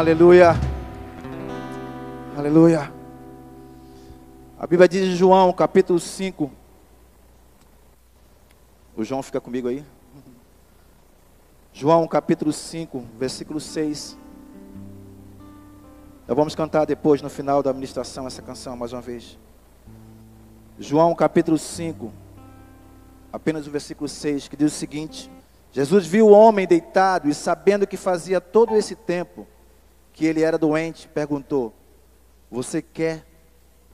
Aleluia. Aleluia. A Bíblia diz em João, capítulo 5. O João fica comigo aí. João, capítulo 5, versículo 6. Nós vamos cantar depois, no final da administração, essa canção mais uma vez. João, capítulo 5, apenas o versículo 6, que diz o seguinte: Jesus viu o homem deitado e, sabendo que fazia todo esse tempo que ele era doente, perguntou: Você quer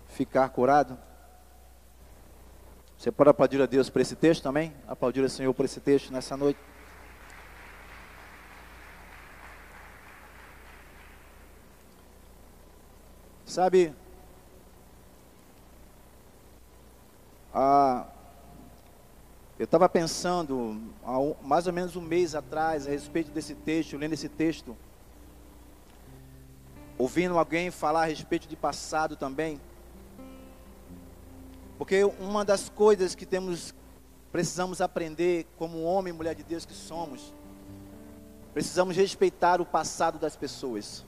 ficar curado? Você pode aplaudir a Deus por esse texto também? Aplaudir ao Senhor por esse texto nessa noite. Sabe, ah, eu estava pensando, há mais ou menos um mês atrás, a respeito desse texto, lendo esse texto, ouvindo alguém falar a respeito de passado também. Porque uma das coisas que temos, precisamos aprender como homem e mulher de Deus que somos, precisamos respeitar o passado das pessoas.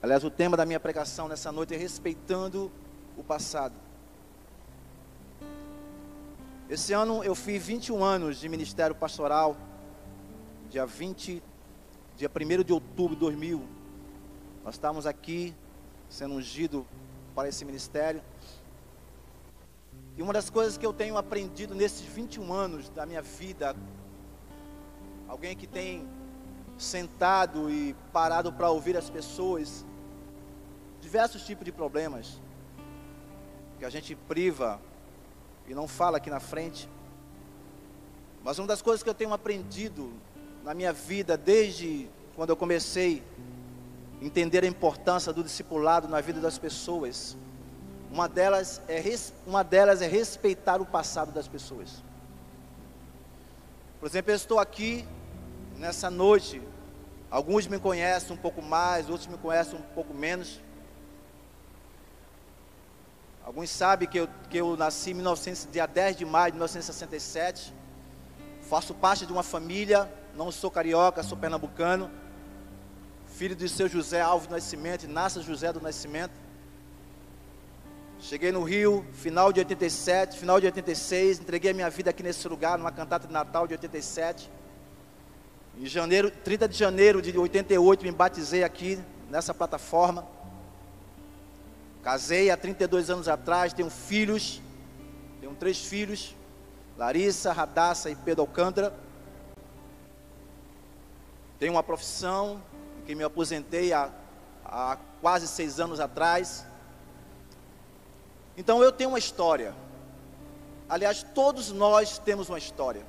Aliás, o tema da minha pregação nessa noite é respeitando o passado. Esse ano eu fiz 21 anos de ministério pastoral, dia 20, dia 1 de outubro de 2000. Nós estávamos aqui sendo ungido para esse ministério. E uma das coisas que eu tenho aprendido nesses 21 anos da minha vida, alguém que tem sentado e parado para ouvir as pessoas, diversos tipos de problemas que a gente priva e não fala aqui na frente. Mas uma das coisas que eu tenho aprendido na minha vida desde quando eu comecei a entender a importância do discipulado na vida das pessoas, uma delas é, uma delas é respeitar o passado das pessoas. Por exemplo, eu estou aqui nessa noite, alguns me conhecem um pouco mais, outros me conhecem um pouco menos. Alguns sabem que eu, que eu nasci em 1900, dia 10 de maio de 1967. Faço parte de uma família, não sou carioca, sou pernambucano. Filho de seu José Alves do Nascimento, Inácio José do Nascimento. Cheguei no Rio, final de 87, final de 86, entreguei a minha vida aqui nesse lugar, numa cantata de Natal de 87. Em janeiro, 30 de janeiro de 88, me batizei aqui nessa plataforma. Casei há 32 anos atrás, tenho filhos, tenho três filhos, Larissa, Radassa e Pedro Alcântara. Tenho uma profissão em que me aposentei há, há quase seis anos atrás. Então eu tenho uma história. Aliás, todos nós temos uma história.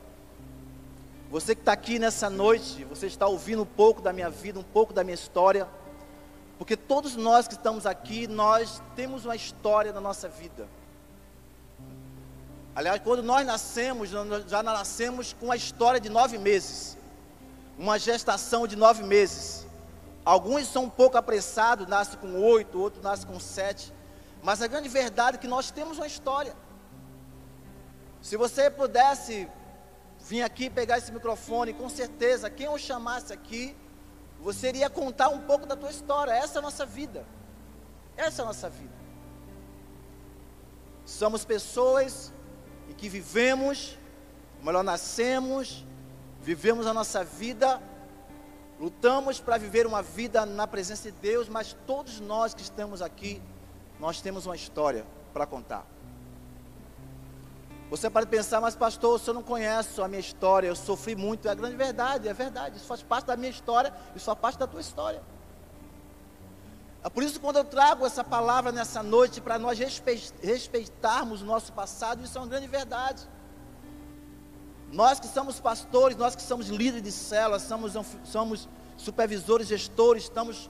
Você que está aqui nessa noite, você está ouvindo um pouco da minha vida, um pouco da minha história. Porque todos nós que estamos aqui, nós temos uma história na nossa vida. Aliás, quando nós nascemos, nós já nascemos com a história de nove meses. Uma gestação de nove meses. Alguns são um pouco apressados, nascem com oito, outros nascem com sete. Mas a grande verdade é que nós temos uma história. Se você pudesse vir aqui pegar esse microfone, com certeza, quem eu chamasse aqui, você iria contar um pouco da tua história. Essa é a nossa vida. Essa é a nossa vida. Somos pessoas em que vivemos, melhor nascemos, vivemos a nossa vida, lutamos para viver uma vida na presença de Deus, mas todos nós que estamos aqui, nós temos uma história para contar. Você pode pensar, mas pastor, senhor não conhece a minha história, eu sofri muito. É a grande verdade, é verdade. Isso faz parte da minha história, isso faz parte da tua história. É por isso quando eu trago essa palavra nessa noite para nós respeitarmos o nosso passado, isso é uma grande verdade. Nós que somos pastores, nós que somos líderes de células, somos, somos supervisores, gestores, estamos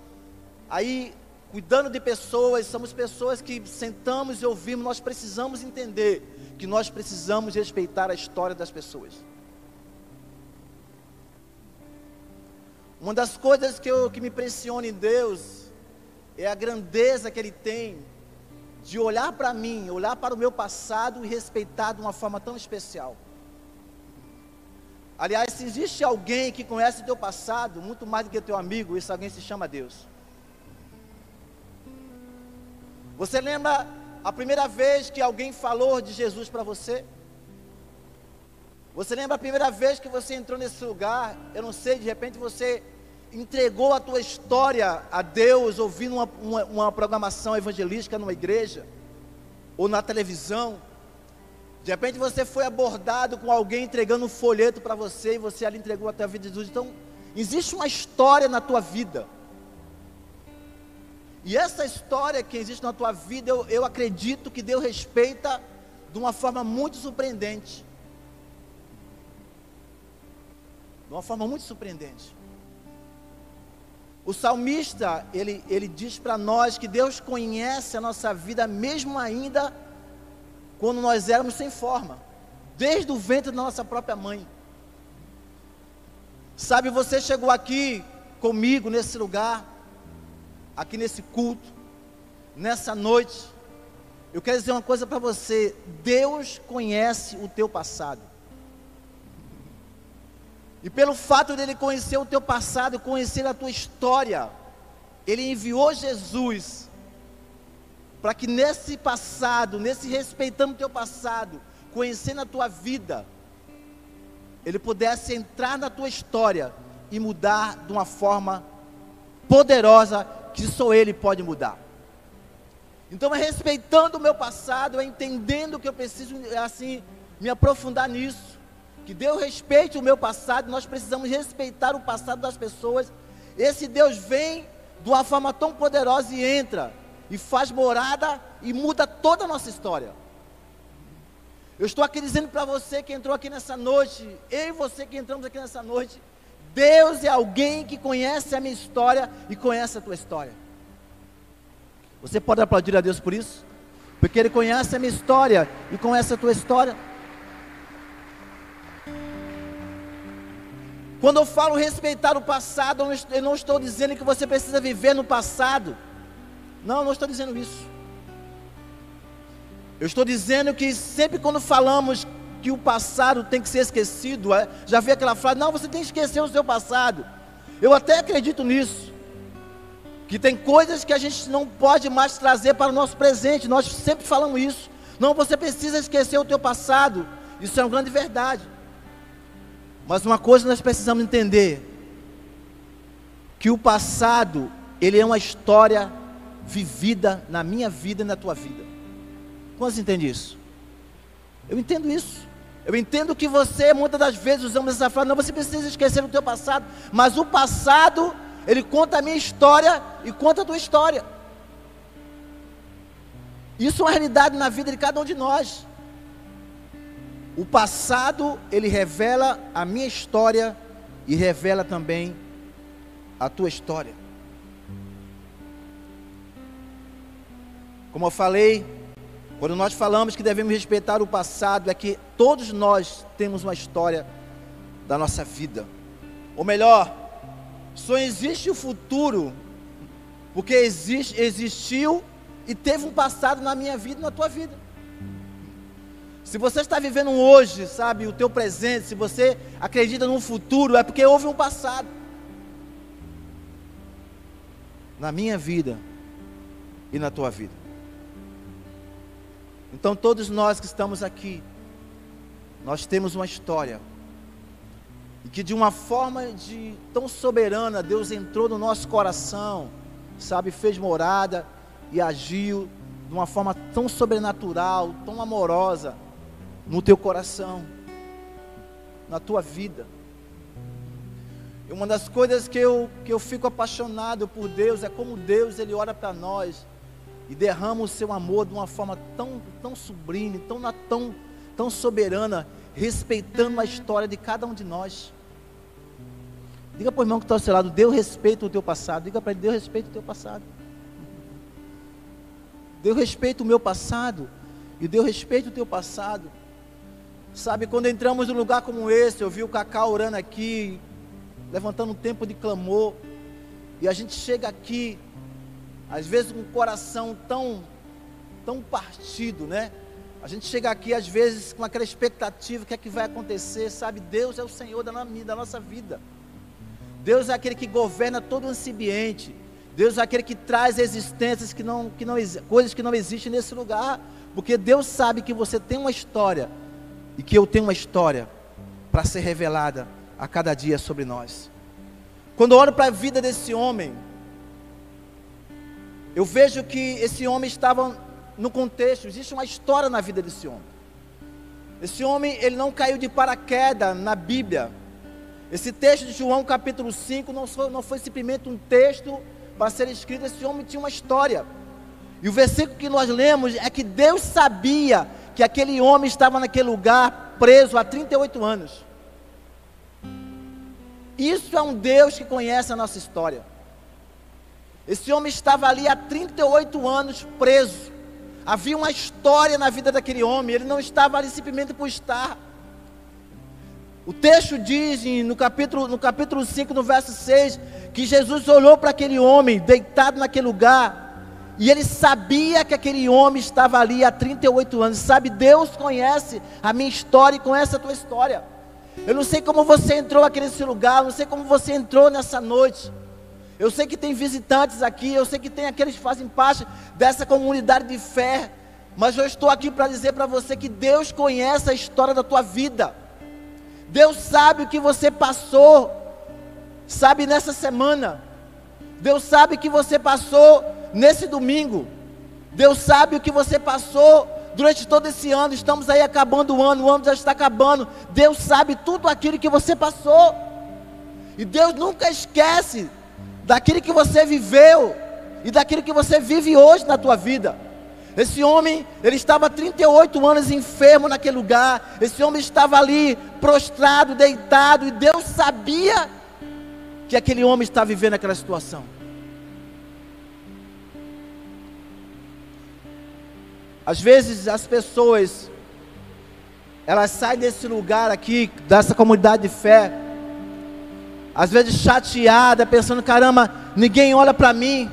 aí cuidando de pessoas, somos pessoas que sentamos e ouvimos, nós precisamos entender que nós precisamos respeitar a história das pessoas. Uma das coisas que, eu, que me impressiona em Deus é a grandeza que Ele tem de olhar para mim, olhar para o meu passado e respeitar de uma forma tão especial. Aliás, se existe alguém que conhece o teu passado, muito mais do que teu amigo, esse alguém se chama Deus. Você lembra a primeira vez que alguém falou de Jesus para você? Você lembra a primeira vez que você entrou nesse lugar? Eu não sei, de repente você entregou a tua história a Deus ouvindo uma, uma, uma programação evangelística numa igreja ou na televisão. De repente você foi abordado com alguém entregando um folheto para você e você ali entregou a tua vida a Jesus. Então, existe uma história na tua vida. E essa história que existe na tua vida, eu, eu acredito que Deus respeita de uma forma muito surpreendente. De uma forma muito surpreendente. O salmista, ele, ele diz para nós que Deus conhece a nossa vida, mesmo ainda quando nós éramos sem forma, desde o ventre da nossa própria mãe. Sabe, você chegou aqui comigo nesse lugar, aqui nesse culto, nessa noite, eu quero dizer uma coisa para você: Deus conhece o teu passado. E pelo fato dele conhecer o teu passado, conhecer a tua história, ele enviou Jesus para que nesse passado, nesse respeitando o teu passado, conhecendo a tua vida, ele pudesse entrar na tua história e mudar de uma forma poderosa que só Ele pode mudar. Então, é respeitando o meu passado, é entendendo que eu preciso, assim, me aprofundar nisso. Que Deus respeite o meu passado, nós precisamos respeitar o passado das pessoas. Esse Deus vem de uma forma tão poderosa e entra, e faz morada e muda toda a nossa história. Eu estou aqui dizendo para você que entrou aqui nessa noite, eu e você que entramos aqui nessa noite, Deus é alguém que conhece a minha história e conhece a tua história. Você pode aplaudir a Deus por isso? Porque Ele conhece a minha história e conhece a tua história. Quando eu falo respeitar o passado, eu não estou dizendo que você precisa viver no passado. Não, não estou dizendo isso. Eu estou dizendo que sempre quando falamos que o passado tem que ser esquecido. É? Já vi aquela frase, não, você tem que esquecer o seu passado. Eu até acredito nisso. Que tem coisas que a gente não pode mais trazer para o nosso presente. Nós sempre falamos isso. Não, você precisa esquecer o teu passado. Isso é uma grande verdade. Mas uma coisa nós precisamos entender. Que o passado, ele é uma história vivida na minha vida e na tua vida. Quantos entendem isso? Eu entendo isso. Eu entendo que você, muitas das vezes, usamos essa frase, não, você precisa esquecer o teu passado, mas o passado, ele conta a minha história e conta a tua história. Isso é uma realidade na vida de cada um de nós. O passado, ele revela a minha história e revela também a tua história. Como eu falei, quando nós falamos que devemos respeitar o passado, é que todos nós temos uma história da nossa vida. Ou melhor, só existe o futuro, porque existe, existiu e teve um passado na minha vida e na tua vida. Se você está vivendo hoje, sabe, o teu presente, se você acredita no futuro, é porque houve um passado. Na minha vida e na tua vida. Então, todos nós que estamos aqui, nós temos uma história. E que de uma forma de tão soberana, Deus entrou no nosso coração, sabe, fez morada e agiu de uma forma tão sobrenatural, tão amorosa no teu coração, na tua vida. E uma das coisas que eu, que eu fico apaixonado por Deus é como Deus ele ora para nós e derrama o seu amor de uma forma tão, tão sublime, tão, tão, tão soberana, respeitando a história de cada um de nós. Diga para o irmão que está ao seu lado, Deus respeita o teu passado. Diga para ele, Deus respeita o teu passado. Deus respeita o meu passado. E Deus respeita o teu passado. Sabe, quando entramos num lugar como esse, eu vi o Cacau orando aqui, levantando um tempo de clamor. E a gente chega aqui às vezes com o coração tão, tão partido, né? A gente chega aqui às vezes com aquela expectativa, o que é que vai acontecer, sabe? Deus é o Senhor da nossa vida. Deus é aquele que governa todo esse ambiente. Deus é aquele que traz existências que não, que não coisas que não existem nesse lugar, porque Deus sabe que você tem uma história e que eu tenho uma história para ser revelada a cada dia sobre nós. Quando eu olho para a vida desse homem, eu vejo que esse homem estava no contexto, existe uma história na vida desse homem. Esse homem, ele não caiu de paraquedas na Bíblia. Esse texto de João capítulo 5 não foi, não foi simplesmente um texto para ser escrito, esse homem tinha uma história. E o versículo que nós lemos é que Deus sabia que aquele homem estava naquele lugar preso há 38 anos. Isso é um Deus que conhece a nossa história. Esse homem estava ali há 38 anos preso. Havia uma história na vida daquele homem, ele não estava ali simplesmente por estar. O texto diz no capítulo, no capítulo 5, no verso 6, que Jesus olhou para aquele homem deitado naquele lugar, e ele sabia que aquele homem estava ali há 38 anos. Sabe, Deus conhece a minha história e conhece a tua história. Eu não sei como você entrou aqui nesse lugar, não sei como você entrou nessa noite. Eu sei que tem visitantes aqui, eu sei que tem aqueles que fazem parte dessa comunidade de fé, mas eu estou aqui para dizer para você que Deus conhece a história da tua vida. Deus sabe o que você passou, sabe nessa semana. Deus sabe o que você passou nesse domingo. Deus sabe o que você passou durante todo esse ano. Estamos aí acabando o ano, o ano já está acabando. Deus sabe tudo aquilo que você passou. E Deus nunca esquece daquilo que você viveu e daquilo que você vive hoje na tua vida. Esse homem, ele estava 38 anos enfermo naquele lugar. Esse homem estava ali prostrado, deitado, e Deus sabia que aquele homem estava vivendo aquela situação. Às vezes as pessoas elas saem desse lugar aqui, dessa comunidade de fé, às vezes chateada, pensando: caramba, ninguém olha para mim.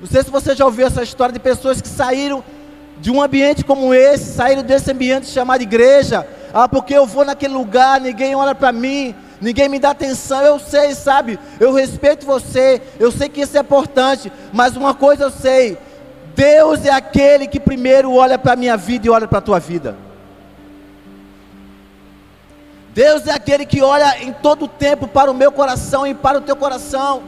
Não sei se você já ouviu essa história de pessoas que saíram de um ambiente como esse, saíram desse ambiente chamado igreja. Ah, porque eu vou naquele lugar, ninguém olha para mim, ninguém me dá atenção. Eu sei, sabe? Eu respeito você, eu sei que isso é importante, mas uma coisa eu sei: Deus é aquele que primeiro olha para a minha vida e olha para a tua vida. Deus é aquele que olha em todo o tempo para o meu coração e para o teu coração.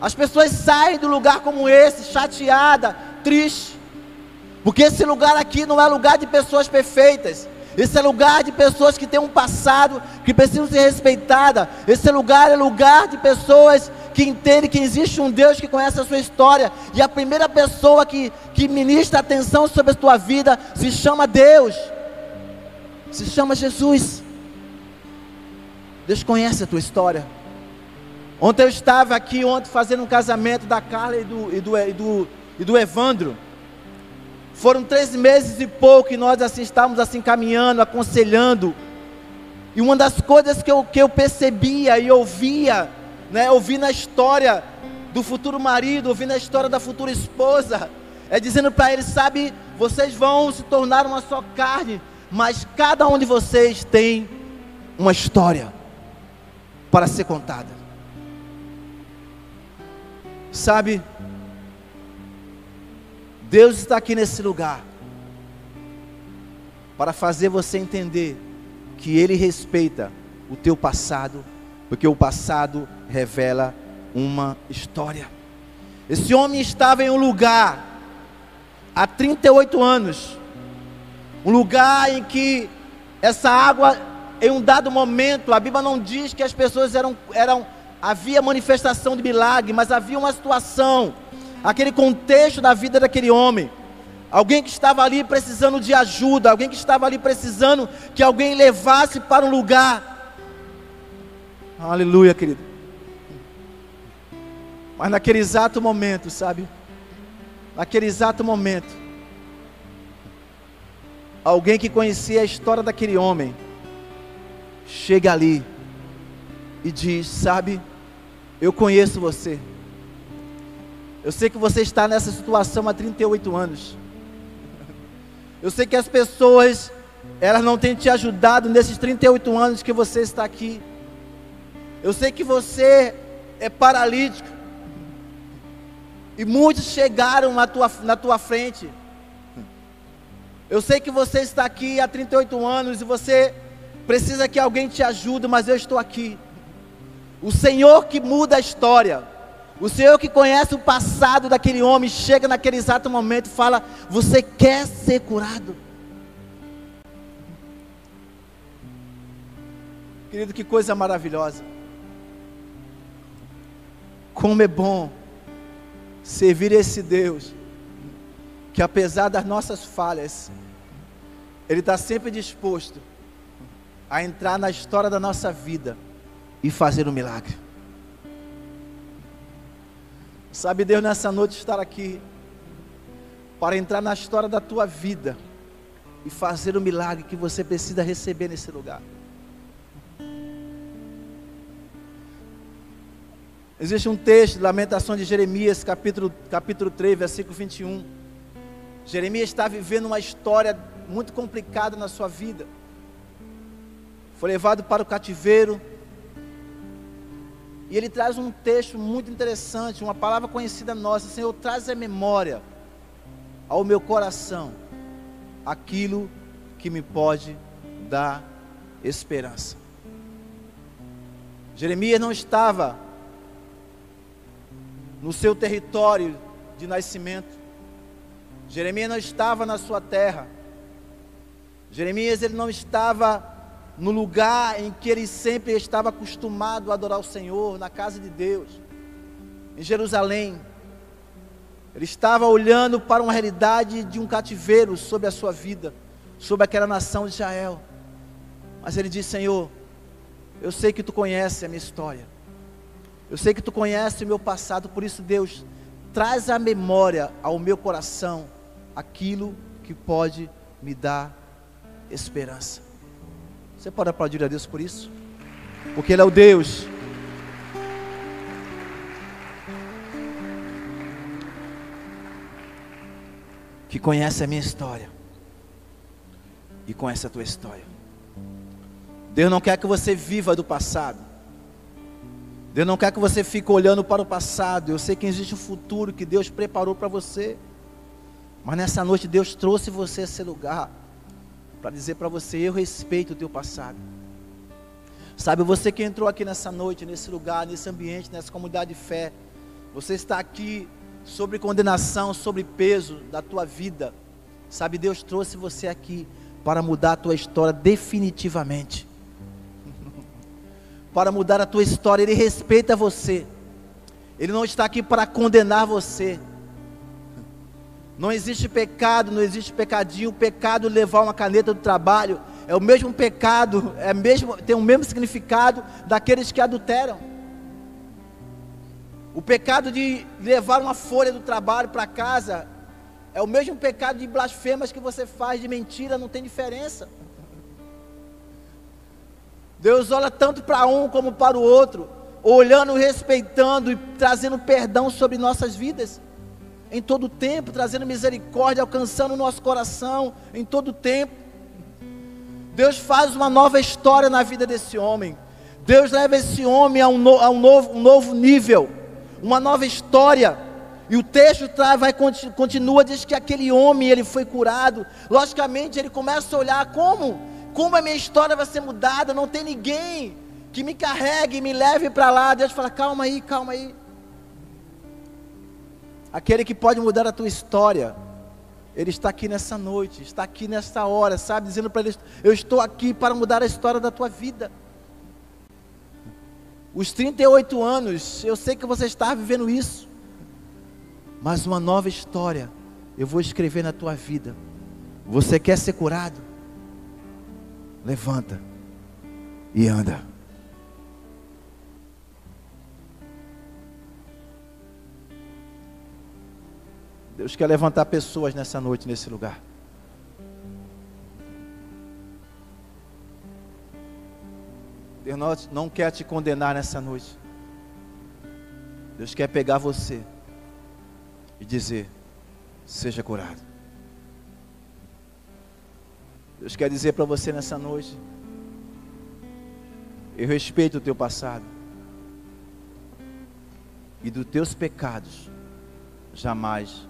As pessoas saem do lugar como esse, chateada, triste, porque esse lugar aqui não é lugar de pessoas perfeitas. Esse é lugar de pessoas que têm um passado que precisam ser respeitadas. Esse lugar é lugar de pessoas que entendem que existe um Deus que conhece a sua história. E a primeira pessoa que, que ministra atenção sobre a tua vida se chama Deus se chama Jesus. Deus conhece a tua história. Ontem eu estava aqui ontem fazendo um casamento da Carla e do, e do, e do, e do Evandro. Foram três meses e pouco que nós assim estávamos assim caminhando, aconselhando. E uma das coisas que eu, que eu percebia e ouvia, né, ouvi na história do futuro marido, ouvi na história da futura esposa, é dizendo para eles, sabe, vocês vão se tornar uma só carne, mas cada um de vocês tem uma história para ser contada. Sabe, Deus está aqui nesse lugar para fazer você entender que Ele respeita o teu passado, porque o passado revela uma história. Esse homem estava em um lugar há 38 anos, um lugar em que essa água, em um dado momento, a Bíblia não diz que as pessoas eram, eram havia manifestação de milagre, mas havia uma situação, aquele contexto da vida daquele homem. Alguém que estava ali precisando de ajuda, alguém que estava ali precisando que alguém levasse para um lugar. Aleluia, querido. Mas naquele exato momento, sabe? Naquele exato momento, alguém que conhecia a história daquele homem, chega ali e diz: Sabe, eu conheço você. Eu sei que você está nessa situação há 38 anos. Eu sei que as pessoas, elas não têm te ajudado nesses 38 anos que você está aqui. Eu sei que você é paralítico. E muitos chegaram na tua, na tua frente. Eu sei que você está aqui há 38 anos e você precisa que alguém te ajude, mas eu estou aqui. O Senhor que muda a história. O Senhor que conhece o passado daquele homem, chega naquele exato momento e fala: Você quer ser curado? Querido, que coisa maravilhosa. Como é bom servir esse Deus, que apesar das nossas falhas, Ele está sempre disposto a entrar na história da nossa vida e fazer um milagre. Sabe, Deus, nessa noite estar aqui para entrar na história da tua vida e fazer o milagre que você precisa receber nesse lugar. Existe um texto, Lamentação de Jeremias, capítulo, capítulo 3, versículo 21. Jeremias está vivendo uma história muito complicada na sua vida. Foi levado para o cativeiro, e ele traz um texto muito interessante, uma palavra conhecida nossa. Senhor, traz a memória ao meu coração aquilo que me pode dar esperança. Jeremias não estava no seu território de nascimento. Jeremias não estava na sua terra. Jeremias ele não estava no lugar em que ele sempre estava acostumado a adorar o Senhor, na casa de Deus, em Jerusalém. Ele estava olhando para uma realidade de um cativeiro sobre a sua vida, sobre aquela nação de Israel. Mas ele disse: Senhor, eu sei que tu conheces a minha história, eu sei que tu conheces o meu passado, por isso, Deus, traz à memória ao meu coração aquilo que pode me dar esperança. Você pode aplaudir a Deus por isso? Porque Ele é o Deus. Que conhece a minha história. E conhece a tua história. Deus não quer que você viva do passado. Deus não quer que você fique olhando para o passado. Eu sei que existe um futuro que Deus preparou para você. Mas nessa noite Deus trouxe você a esse lugar para dizer para você: eu respeito o teu passado. Sabe, você que entrou aqui nessa noite, nesse lugar, nesse ambiente, nessa comunidade de fé, você está aqui sobre condenação, sobre peso da tua vida. Sabe, Deus trouxe você aqui para mudar a tua história definitivamente. para mudar a tua história, Ele respeita você. Ele não está aqui para condenar você. Não existe pecado, não existe pecadinho. O pecado levar uma caneta do trabalho é o mesmo pecado, é mesmo, tem o mesmo significado daqueles que adulteram. O pecado de levar uma folha do trabalho para casa é o mesmo pecado de blasfemas que você faz de mentira, não tem diferença. Deus olha tanto para um como para o outro, olhando, respeitando e trazendo perdão sobre nossas vidas em todo tempo, trazendo misericórdia, alcançando o nosso coração em todo tempo. Deus faz uma nova história na vida desse homem. Deus leva esse homem a um, no, a um, novo, um novo nível, uma nova história. E o texto vai, continua, diz que aquele homem ele foi curado. Logicamente ele começa a olhar como, como a minha história vai ser mudada. Não tem ninguém que me carregue me leve para lá. Deus fala: calma aí, calma aí aquele que pode mudar a tua história, ele está aqui nessa noite, está aqui nessa hora, sabe? Dizendo para ele: Eu estou aqui para mudar a história da tua vida. Os 38 anos, eu sei que você está vivendo isso, mas uma nova história eu vou escrever na tua vida. Você quer ser curado? Levanta e anda. Deus quer levantar pessoas nessa noite, nesse lugar. Deus não quer te condenar nessa noite. Deus quer pegar você e dizer: seja curado. Deus quer dizer para você nessa noite: eu respeito o teu passado, e dos teus pecados jamais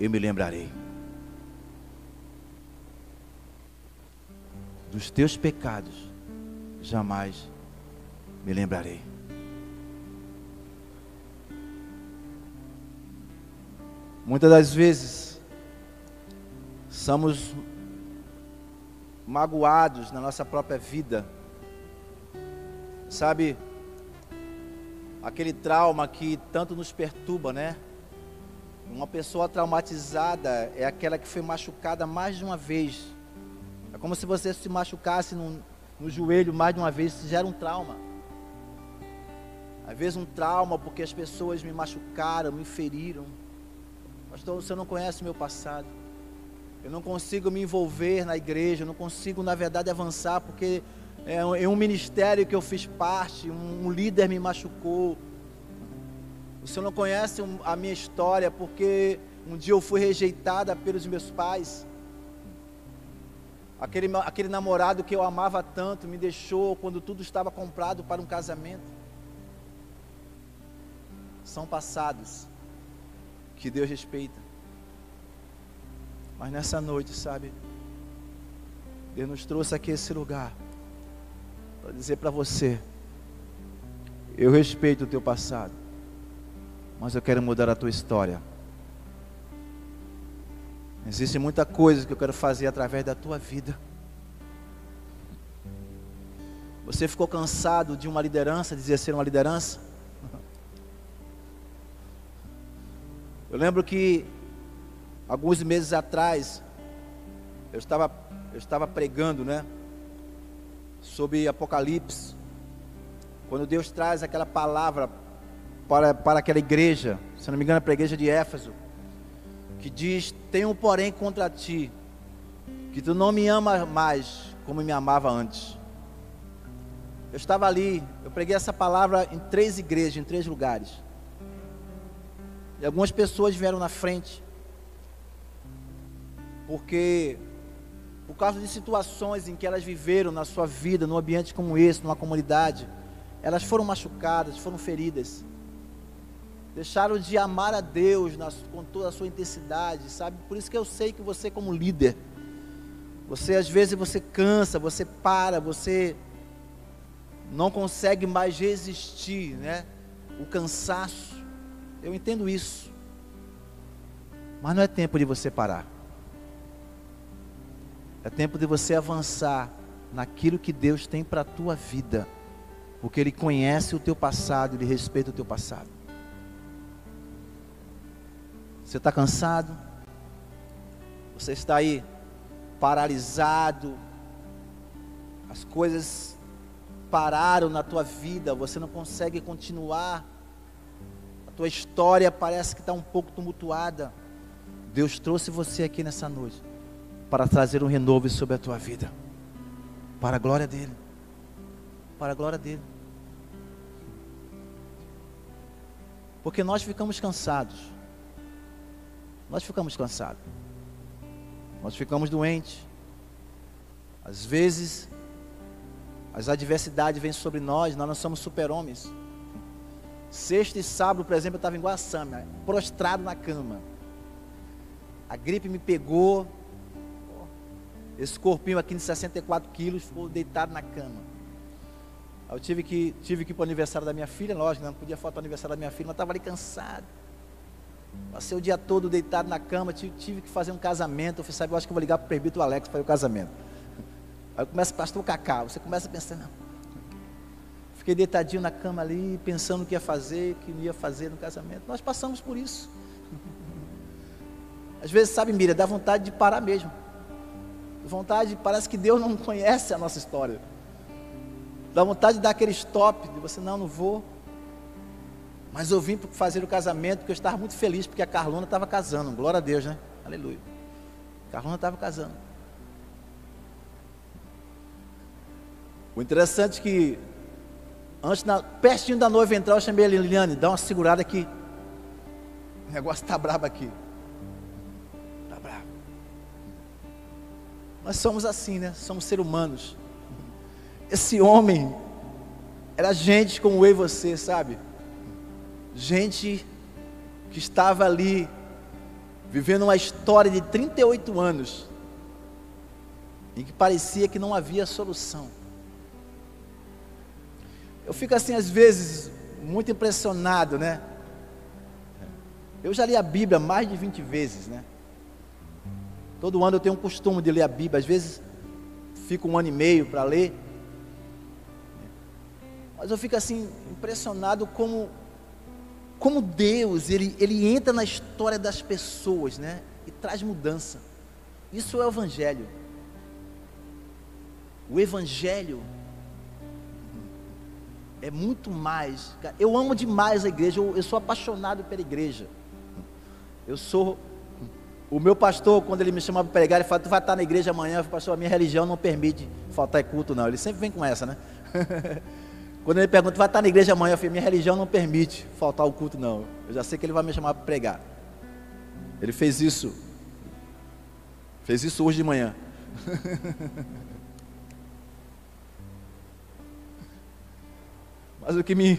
eu me lembrarei. Dos teus pecados jamais me lembrarei. Muitas das vezes somos magoados na nossa própria vida. Sabe, aquele trauma que tanto nos perturba, né? Uma pessoa traumatizada é aquela que foi machucada mais de uma vez. É como se você se machucasse no, no joelho mais de uma vez, isso gera um trauma. Às vezes um trauma porque as pessoas me machucaram, me feriram. Pastor, você não conhece meu passado. Eu não consigo me envolver na igreja, eu não consigo, na verdade, avançar, porque é, em um ministério que eu fiz parte, um líder me machucou. O senhor não conhece a minha história, porque um dia eu fui rejeitada pelos meus pais. Aquele, aquele namorado que eu amava tanto me deixou quando tudo estava comprado para um casamento. São passados que Deus respeita. Mas nessa noite, sabe, Deus nos trouxe aqui esse lugar para dizer para você: eu respeito o teu passado, mas eu quero mudar a tua história. Existe muita coisa que eu quero fazer através da tua vida. Você ficou cansado de uma liderança, de exercer uma liderança? Eu lembro que alguns meses atrás eu estava eu estava pregando, né, sobre Apocalipse. Quando Deus traz aquela palavra para, para aquela igreja, se não me engano, é para a igreja de Éfeso, que diz: Tenho, porém, contra ti, que tu não me amas mais como me amava antes. Eu estava ali, eu preguei essa palavra em três igrejas, em três lugares. E algumas pessoas vieram na frente, porque por causa de situações em que elas viveram na sua vida, num ambiente como esse, numa comunidade, elas foram machucadas, foram feridas, deixaram de amar a Deus nas, com toda a sua intensidade, sabe? Por isso que eu sei que você, como líder, você às vezes você cansa, você para, você não consegue mais resistir, né? O cansaço. Eu entendo isso. Mas não é tempo de você parar. É tempo de você avançar naquilo que Deus tem para a tua vida. Porque Ele conhece o teu passado, Ele respeita o teu passado. Você está cansado? Você está aí paralisado? As coisas pararam na tua vida, você não consegue continuar tua história parece que está um pouco tumultuada. Deus trouxe você aqui nessa noite para trazer um renovo sobre a tua vida, para a glória dEle, para a glória dEle. Porque nós ficamos cansados, nós ficamos cansados, nós ficamos doentes, às vezes as adversidades vêm sobre nós, nós não somos super-homens. Sexta e sábado, por exemplo, eu estava em Guaçama, prostrado na cama. A gripe me pegou. Esse corpinho aqui de 64 quilos ficou deitado na cama. Eu tive que, tive que ir para o aniversário da minha filha, lógico, não podia faltar o aniversário da minha filha, mas estava ali cansado. Passei o dia todo deitado na cama, tive, tive que fazer um casamento. Eu falei, sabe, eu acho que eu vou ligar para o Alex para o casamento. Aí começa, pastor Cacá, você começa a pensar, não, Fiquei deitadinho na cama ali, pensando o que ia fazer, o que não ia fazer no casamento. Nós passamos por isso. Às vezes, sabe, Miriam, dá vontade de parar mesmo. Vontade, parece que Deus não conhece a nossa história. Dá vontade de dar aquele stop, de você, não, não vou. Mas eu vim fazer o casamento porque eu estava muito feliz, porque a Carlona estava casando. Glória a Deus, né? Aleluia. A Carlona estava casando. O interessante é que Antes, na, pertinho da noiva entrar, eu chamei a Liliane, dá uma segurada aqui. O negócio está brabo aqui. Está brabo. Nós somos assim, né? Somos seres humanos. Esse homem era gente como eu e você, sabe? Gente que estava ali vivendo uma história de 38 anos em que parecia que não havia solução. Eu fico assim às vezes muito impressionado, né? Eu já li a Bíblia mais de 20 vezes, né? Todo ano eu tenho um costume de ler a Bíblia, às vezes fico um ano e meio para ler. Mas eu fico assim impressionado como como Deus, ele, ele entra na história das pessoas, né? E traz mudança. Isso é o evangelho. O evangelho é muito mais. Eu amo demais a igreja, eu, eu sou apaixonado pela igreja. Eu sou. O meu pastor, quando ele me chama para pregar, ele fala: Tu vai estar na igreja amanhã. Eu falo, pastor, a minha religião não permite faltar culto, não. Ele sempre vem com essa, né? quando ele pergunta: vai estar na igreja amanhã? Eu falo: Minha religião não permite faltar o culto, não. Eu já sei que ele vai me chamar para pregar. Ele fez isso. Fez isso hoje de manhã. Mas o que me,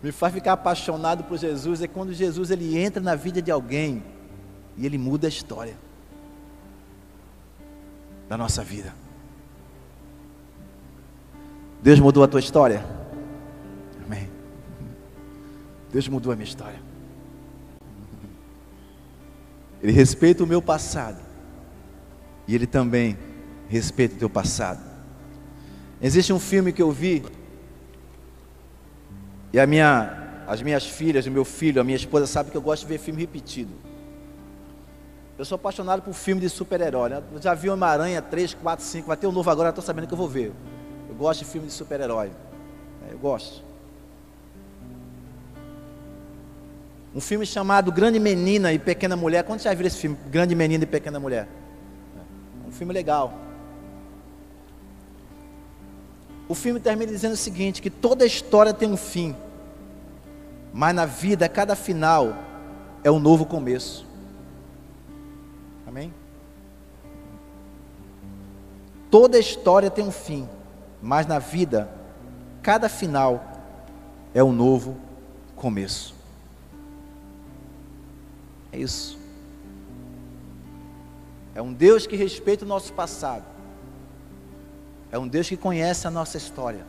me faz ficar apaixonado por Jesus é quando Jesus ele entra na vida de alguém e ele muda a história da nossa vida. Deus mudou a tua história? Amém. Deus mudou a minha história. Ele respeita o meu passado. E ele também respeita o teu passado. Existe um filme que eu vi e a minha, as minhas filhas, o meu filho, a minha esposa sabe que eu gosto de ver filme repetido. Eu sou apaixonado por filme de super-herói. Né? já vi Homem-Aranha 3, 4, 5. Vai ter um novo agora, estou sabendo que eu vou ver. Eu gosto de filme de super-herói. É, eu gosto. Um filme chamado Grande Menina e Pequena Mulher. Quando já viu esse filme? Grande Menina e Pequena Mulher. É um filme legal. O filme termina dizendo o seguinte: que toda história tem um fim. Mas na vida, cada final é um novo começo. Amém? Toda história tem um fim, mas na vida, cada final é um novo começo. É isso. É um Deus que respeita o nosso passado. É um Deus que conhece a nossa história.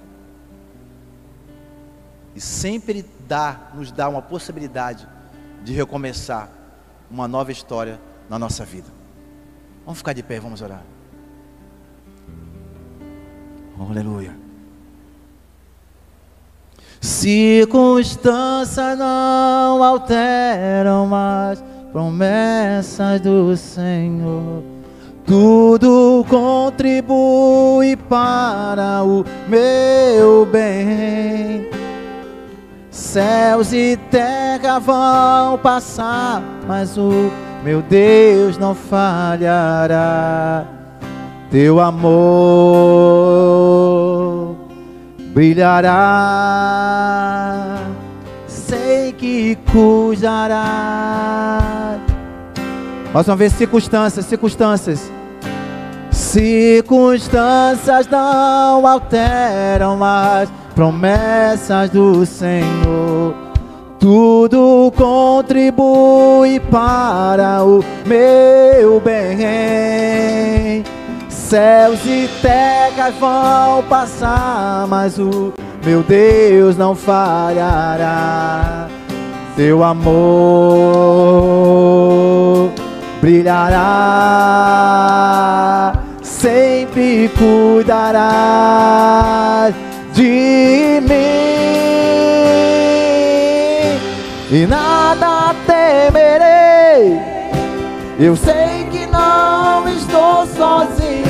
E sempre dá, nos dá uma possibilidade de recomeçar uma nova história na nossa vida. Vamos ficar de pé, vamos orar. Aleluia. Circunstâncias não alteram mais promessas do Senhor. Tudo contribui para o meu bem. Céus e terra vão passar, mas o meu Deus não falhará. Teu amor brilhará, que cuidará. Mais uma vez, circunstâncias, circunstâncias. Circunstâncias não alteram mais promessas do Senhor. Tudo contribui para o meu bem. Céus e terras vão passar, mas o meu Deus não falhará. Seu amor brilhará, sempre cuidará de mim e nada temerei. Eu sei que não estou sozinho.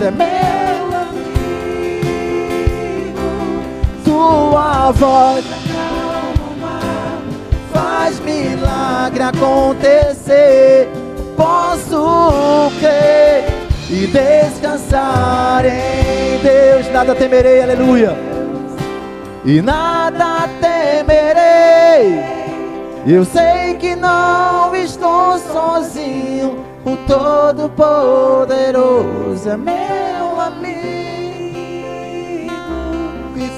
É meu sua voz faz milagre acontecer. Posso crer e descansar em Deus. Nada temerei, aleluia. E nada temerei. Eu sei que não estou sozinho. o Todo-Poderoso é meu amigo. E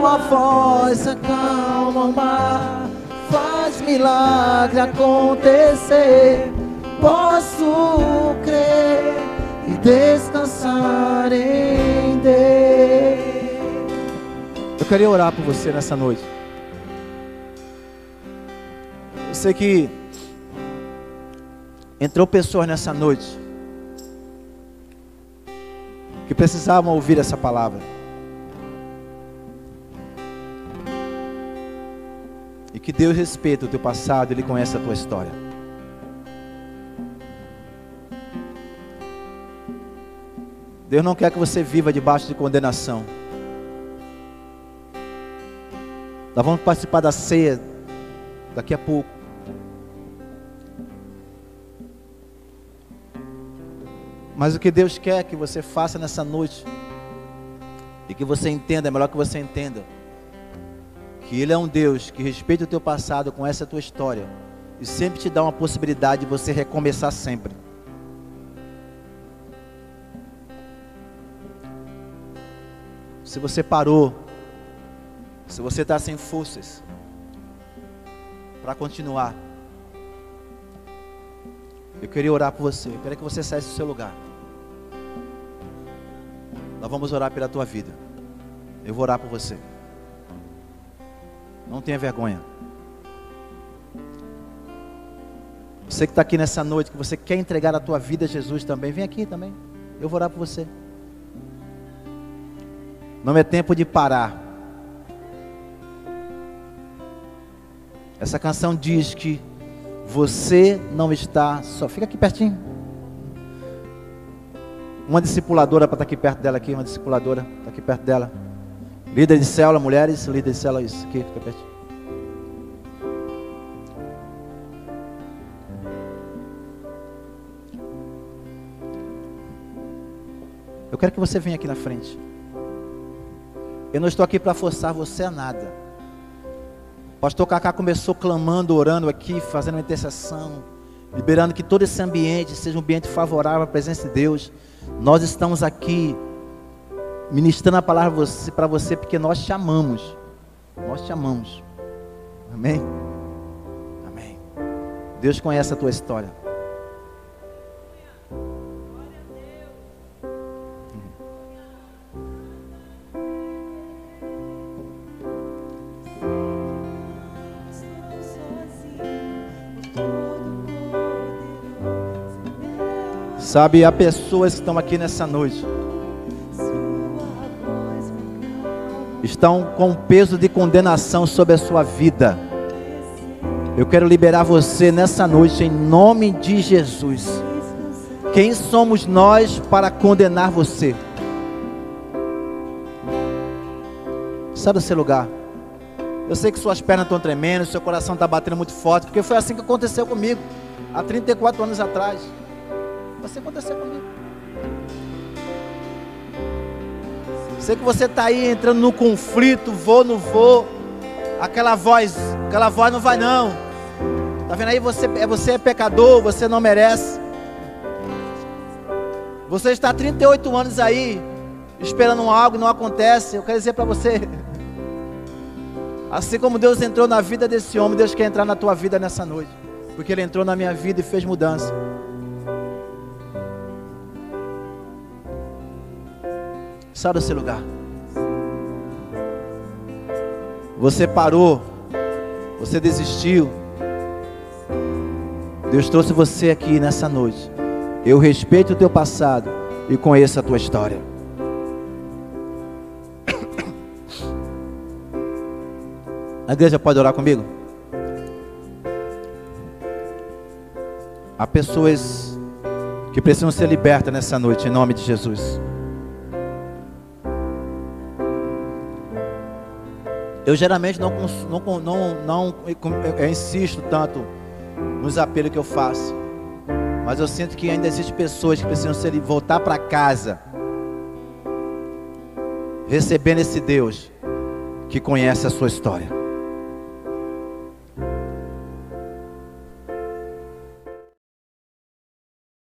tua voz acalma o mar, faz milagre acontecer. Posso crer e descansar em Deus. Eu queria orar por você nessa noite. Eu sei que entrou pessoas nessa noite que precisavam ouvir essa palavra. E que Deus respeita o teu passado, Ele conhece a tua história. Deus não quer que você viva debaixo de condenação. Nós vamos participar da ceia daqui a pouco. Mas o que Deus quer que você faça nessa noite, e que você entenda, é melhor que você entenda, que Ele é um Deus que respeita o teu passado com essa tua história, e sempre te dá uma possibilidade de você recomeçar sempre. Se você parou, se você está sem forças para continuar, eu queria orar por você. Eu queria que você saísse do seu lugar. Nós vamos orar pela tua vida. Eu vou orar por você. Não tenha vergonha. Você que está aqui nessa noite, que você quer entregar a tua vida a Jesus também, vem aqui também. Eu vou orar por você. Não é tempo de parar. Essa canção diz que você não está só. Fica aqui pertinho. Uma discipuladora para estar aqui perto dela aqui, uma discipuladora está aqui perto dela. Líder de célula, mulheres, líder de célula, isso aqui, fica pertinho. Eu quero que você venha aqui na frente. Eu não estou aqui para forçar você a nada. O pastor Cacá começou clamando, orando aqui, fazendo uma intercessão, liberando que todo esse ambiente seja um ambiente favorável à presença de Deus. Nós estamos aqui ministrando a palavra para você porque nós te amamos. Nós te amamos. Amém? Amém. Deus conhece a tua história. Sabe, há pessoas que estão aqui nessa noite. Estão com peso de condenação sobre a sua vida. Eu quero liberar você nessa noite em nome de Jesus. Quem somos nós para condenar você? Sai do seu lugar. Eu sei que suas pernas estão tremendo, seu coração está batendo muito forte, porque foi assim que aconteceu comigo, há 34 anos atrás. Vai acontecer comigo. Sei que você está aí entrando no conflito, vou, não vou. Aquela voz, aquela voz não vai não. Tá vendo aí? Você, é, você é pecador, você não merece. Você está 38 anos aí, esperando algo e não acontece. Eu quero dizer para você. Assim como Deus entrou na vida desse homem, Deus quer entrar na tua vida nessa noite. Porque Ele entrou na minha vida e fez mudança. Sai desse lugar. Você parou. Você desistiu. Deus trouxe você aqui nessa noite. Eu respeito o teu passado e conheço a tua história. A igreja pode orar comigo? Há pessoas que precisam ser libertas nessa noite, em nome de Jesus. Eu geralmente não, não, não, não eu insisto tanto nos apelos que eu faço. Mas eu sinto que ainda existem pessoas que precisam ser, voltar para casa, recebendo esse Deus que conhece a sua história.